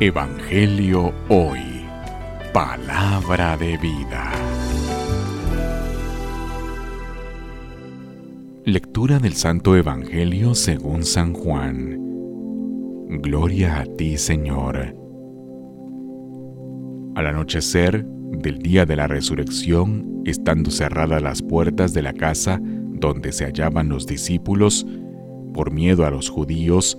Evangelio Hoy. Palabra de vida. Lectura del Santo Evangelio según San Juan. Gloria a ti, Señor. Al anochecer del día de la resurrección, estando cerradas las puertas de la casa donde se hallaban los discípulos, por miedo a los judíos,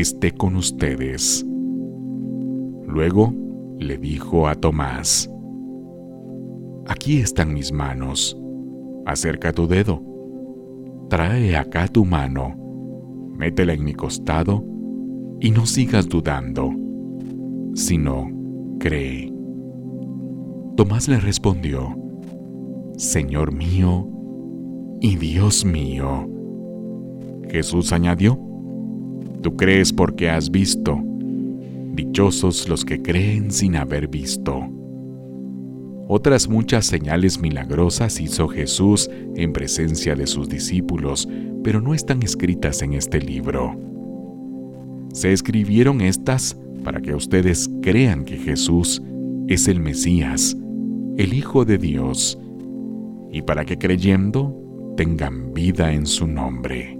esté con ustedes. Luego le dijo a Tomás, Aquí están mis manos, acerca tu dedo, trae acá tu mano, métela en mi costado y no sigas dudando, sino cree. Tomás le respondió, Señor mío y Dios mío. Jesús añadió, Tú crees porque has visto. Dichosos los que creen sin haber visto. Otras muchas señales milagrosas hizo Jesús en presencia de sus discípulos, pero no están escritas en este libro. Se escribieron estas para que ustedes crean que Jesús es el Mesías, el Hijo de Dios, y para que creyendo tengan vida en su nombre.